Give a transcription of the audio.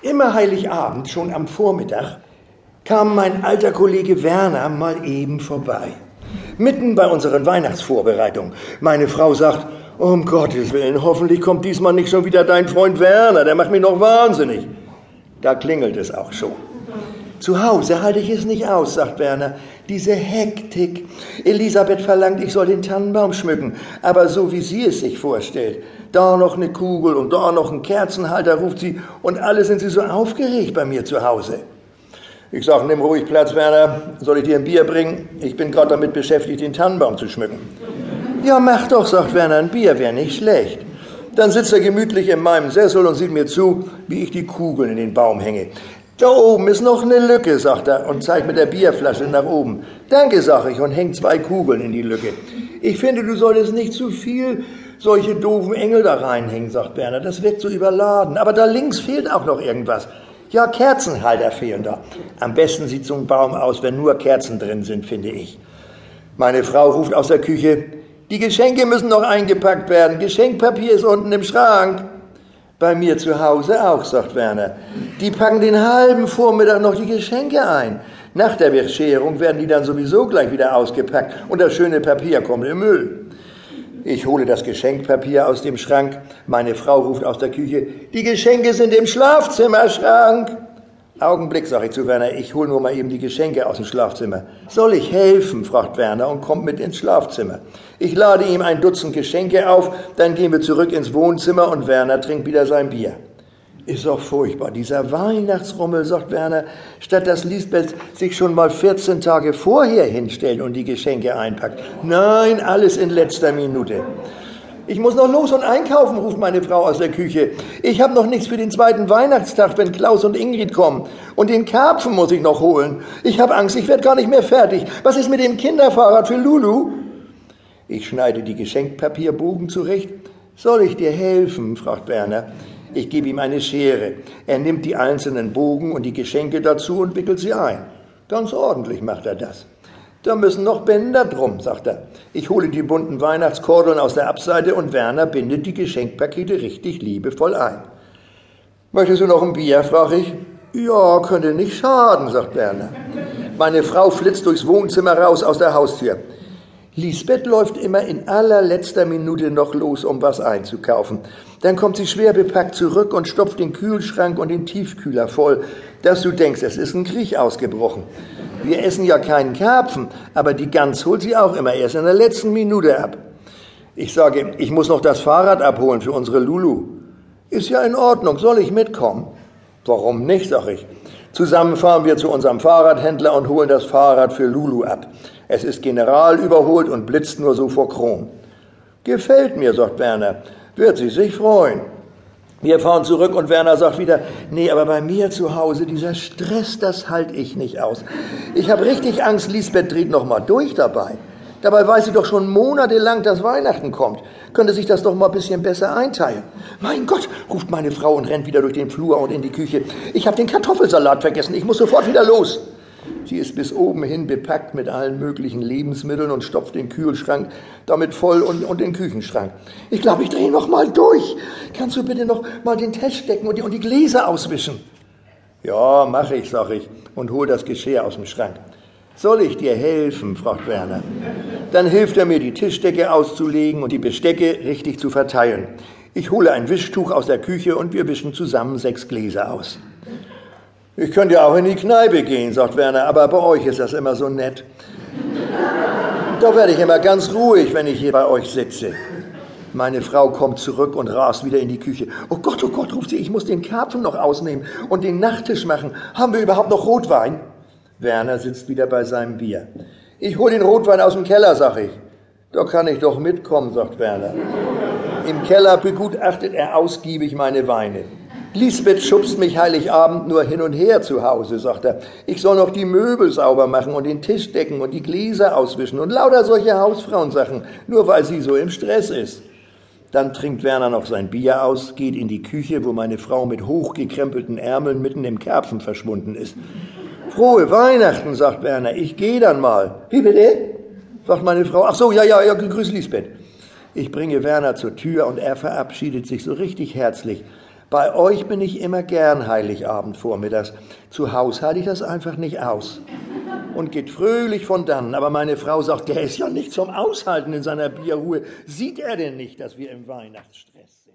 Immer Heiligabend, schon am Vormittag, kam mein alter Kollege Werner mal eben vorbei. Mitten bei unseren Weihnachtsvorbereitungen. Meine Frau sagt, um Gottes Willen, hoffentlich kommt diesmal nicht schon wieder dein Freund Werner, der macht mich noch wahnsinnig. Da klingelt es auch schon. Zu Hause halte ich es nicht aus, sagt Werner. Diese Hektik. Elisabeth verlangt, ich soll den Tannenbaum schmücken, aber so wie sie es sich vorstellt. Da noch eine Kugel und da noch ein Kerzenhalter, ruft sie, und alle sind sie so aufgeregt bei mir zu Hause. Ich sage, nimm ruhig Platz, Werner. Soll ich dir ein Bier bringen? Ich bin gerade damit beschäftigt, den Tannenbaum zu schmücken. Ja, mach doch, sagt Werner, ein Bier wäre nicht schlecht. Dann sitzt er gemütlich in meinem Sessel und sieht mir zu, wie ich die Kugeln in den Baum hänge. Da oben ist noch eine Lücke, sagt er und zeigt mit der Bierflasche nach oben. Danke, sag ich und hängt zwei Kugeln in die Lücke. Ich finde, du solltest nicht zu viel solche doofen Engel da reinhängen, sagt Werner. Das wirkt so überladen. Aber da links fehlt auch noch irgendwas. Ja, Kerzenhalter fehlen da. Am besten sieht so ein Baum aus, wenn nur Kerzen drin sind, finde ich. Meine Frau ruft aus der Küche, die Geschenke müssen noch eingepackt werden. Geschenkpapier ist unten im Schrank. Bei mir zu Hause auch, sagt Werner. Die packen den halben Vormittag noch die Geschenke ein. Nach der Bescherung werden die dann sowieso gleich wieder ausgepackt und das schöne Papier kommt im Müll. Ich hole das Geschenkpapier aus dem Schrank. Meine Frau ruft aus der Küche, die Geschenke sind im Schlafzimmerschrank. Augenblick, sage ich zu Werner, ich hole nur mal eben die Geschenke aus dem Schlafzimmer. Soll ich helfen? fragt Werner und kommt mit ins Schlafzimmer. Ich lade ihm ein Dutzend Geschenke auf, dann gehen wir zurück ins Wohnzimmer und Werner trinkt wieder sein Bier. Ist doch furchtbar, dieser Weihnachtsrummel, sagt Werner, statt dass Lisbeth sich schon mal 14 Tage vorher hinstellt und die Geschenke einpackt. Nein, alles in letzter Minute. Ich muss noch los und einkaufen, ruft meine Frau aus der Küche. Ich habe noch nichts für den zweiten Weihnachtstag, wenn Klaus und Ingrid kommen. Und den Karpfen muss ich noch holen. Ich habe Angst, ich werde gar nicht mehr fertig. Was ist mit dem Kinderfahrrad für Lulu? Ich schneide die Geschenkpapierbogen zurecht. Soll ich dir helfen? fragt Werner. Ich gebe ihm eine Schere. Er nimmt die einzelnen Bogen und die Geschenke dazu und wickelt sie ein. Ganz ordentlich macht er das. Da müssen noch Bänder drum, sagt er. Ich hole die bunten Weihnachtskordeln aus der Abseite und Werner bindet die Geschenkpakete richtig liebevoll ein. Möchtest du noch ein Bier? frage ich. Ja, könnte nicht schaden, sagt Werner. Meine Frau flitzt durchs Wohnzimmer raus aus der Haustür. Lisbeth läuft immer in allerletzter Minute noch los, um was einzukaufen. Dann kommt sie schwer bepackt zurück und stopft den Kühlschrank und den Tiefkühler voll, dass du denkst, es ist ein Krieg ausgebrochen. Wir essen ja keinen Karpfen, aber die Gans holt sie auch immer erst in der letzten Minute ab. Ich sage, ich muss noch das Fahrrad abholen für unsere Lulu. Ist ja in Ordnung, soll ich mitkommen? Warum nicht, sag ich. Zusammen fahren wir zu unserem Fahrradhändler und holen das Fahrrad für Lulu ab. Es ist general überholt und blitzt nur so vor Chrom. Gefällt mir, sagt Werner. Wird sie sich freuen. Wir fahren zurück und Werner sagt wieder, nee, aber bei mir zu Hause, dieser Stress, das halte ich nicht aus. Ich habe richtig Angst, Lisbeth dreht noch mal durch dabei. Dabei weiß sie doch schon monatelang, dass Weihnachten kommt. Könnte sich das doch mal ein bisschen besser einteilen. Mein Gott, ruft meine Frau und rennt wieder durch den Flur und in die Küche. Ich habe den Kartoffelsalat vergessen. Ich muss sofort wieder los. Sie ist bis oben hin bepackt mit allen möglichen Lebensmitteln und stopft den Kühlschrank damit voll und, und den Küchenschrank. Ich glaube, ich drehe noch mal durch. Kannst du bitte noch mal den Test stecken und die, und die Gläser auswischen? Ja, mache ich, sag ich und hol das Geschirr aus dem Schrank. Soll ich dir helfen? fragt Werner. Dann hilft er mir, die Tischdecke auszulegen und die Bestecke richtig zu verteilen. Ich hole ein Wischtuch aus der Küche und wir wischen zusammen sechs Gläser aus. Ich könnte ja auch in die Kneipe gehen, sagt Werner, aber bei euch ist das immer so nett. Da werde ich immer ganz ruhig, wenn ich hier bei euch sitze. Meine Frau kommt zurück und rast wieder in die Küche. Oh Gott, oh Gott, ruft sie, ich muss den Karpfen noch ausnehmen und den Nachttisch machen. Haben wir überhaupt noch Rotwein? Werner sitzt wieder bei seinem Bier. Ich hol den Rotwein aus dem Keller, sag ich. Da kann ich doch mitkommen, sagt Werner. Im Keller begutachtet er ausgiebig meine Weine. Lisbeth schubst mich Heiligabend nur hin und her zu Hause, sagt er. Ich soll noch die Möbel sauber machen und den Tisch decken und die Gläser auswischen und lauter solche Hausfrauensachen, nur weil sie so im Stress ist. Dann trinkt Werner noch sein Bier aus, geht in die Küche, wo meine Frau mit hochgekrempelten Ärmeln mitten im Karpfen verschwunden ist. Frohe Weihnachten, sagt Werner, ich gehe dann mal. Wie bitte? sagt meine Frau. Ach so, ja, ja, ja, grüß Lisbeth. Ich bringe Werner zur Tür und er verabschiedet sich so richtig herzlich. Bei euch bin ich immer gern Heiligabend vormittags. Zu Haus halte ich das einfach nicht aus. Und geht fröhlich von dann. Aber meine Frau sagt, der ist ja nicht zum Aushalten in seiner Bierruhe. Sieht er denn nicht, dass wir im Weihnachtsstress sind?